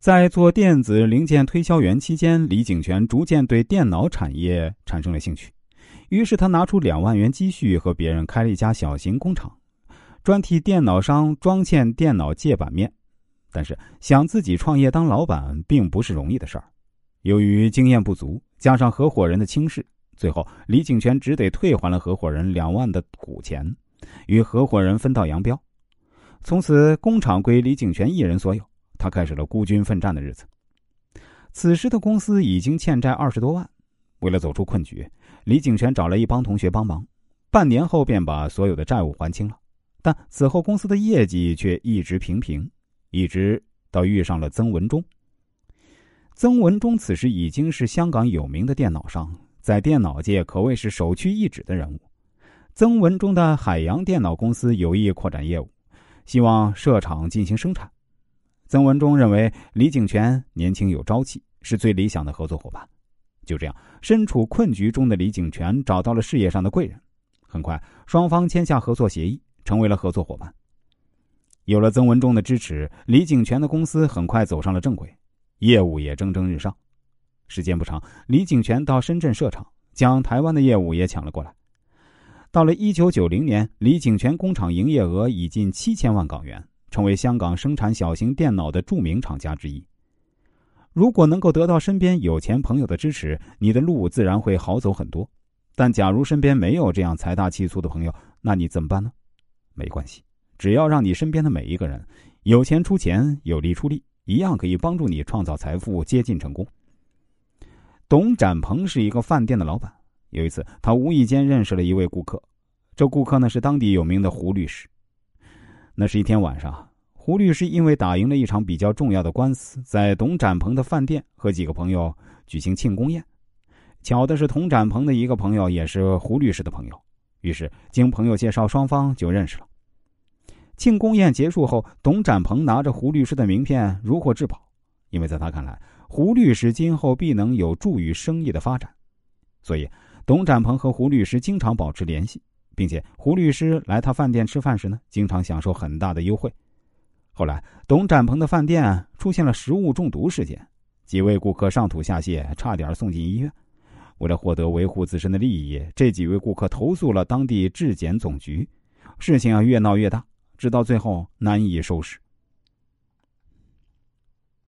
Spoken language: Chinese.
在做电子零件推销员期间，李景全逐渐对电脑产业产生了兴趣。于是他拿出两万元积蓄，和别人开了一家小型工厂，专替电脑商装嵌电脑介板面。但是想自己创业当老板，并不是容易的事儿。由于经验不足，加上合伙人的轻视，最后李景全只得退还了合伙人两万的股钱，与合伙人分道扬镳。从此，工厂归李景全一人所有。他开始了孤军奋战的日子。此时的公司已经欠债二十多万，为了走出困局，李景全找了一帮同学帮忙，半年后便把所有的债务还清了。但此后公司的业绩却一直平平，一直到遇上了曾文忠。曾文忠此时已经是香港有名的电脑商，在电脑界可谓是首屈一指的人物。曾文忠的海洋电脑公司有意扩展业务，希望设厂进行生产。曾文忠认为李景泉年轻有朝气，是最理想的合作伙伴。就这样，身处困局中的李景泉找到了事业上的贵人。很快，双方签下合作协议，成为了合作伙伴。有了曾文忠的支持，李景泉的公司很快走上了正轨，业务也蒸蒸日上。时间不长，李景泉到深圳设厂，将台湾的业务也抢了过来。到了一九九零年，李景泉工厂营业额已近七千万港元。成为香港生产小型电脑的著名厂家之一。如果能够得到身边有钱朋友的支持，你的路自然会好走很多。但假如身边没有这样财大气粗的朋友，那你怎么办呢？没关系，只要让你身边的每一个人有钱出钱，有力出力，一样可以帮助你创造财富，接近成功。董展鹏是一个饭店的老板。有一次，他无意间认识了一位顾客，这顾客呢是当地有名的胡律师。那是一天晚上，胡律师因为打赢了一场比较重要的官司，在董展鹏的饭店和几个朋友举行庆功宴。巧的是，董展鹏的一个朋友也是胡律师的朋友，于是经朋友介绍，双方就认识了。庆功宴结束后，董展鹏拿着胡律师的名片如获至宝，因为在他看来，胡律师今后必能有助于生意的发展，所以董展鹏和胡律师经常保持联系。并且胡律师来他饭店吃饭时呢，经常享受很大的优惠。后来，董展鹏的饭店出现了食物中毒事件，几位顾客上吐下泻，差点送进医院。为了获得维护自身的利益，这几位顾客投诉了当地质检总局，事情啊越闹越大，直到最后难以收拾。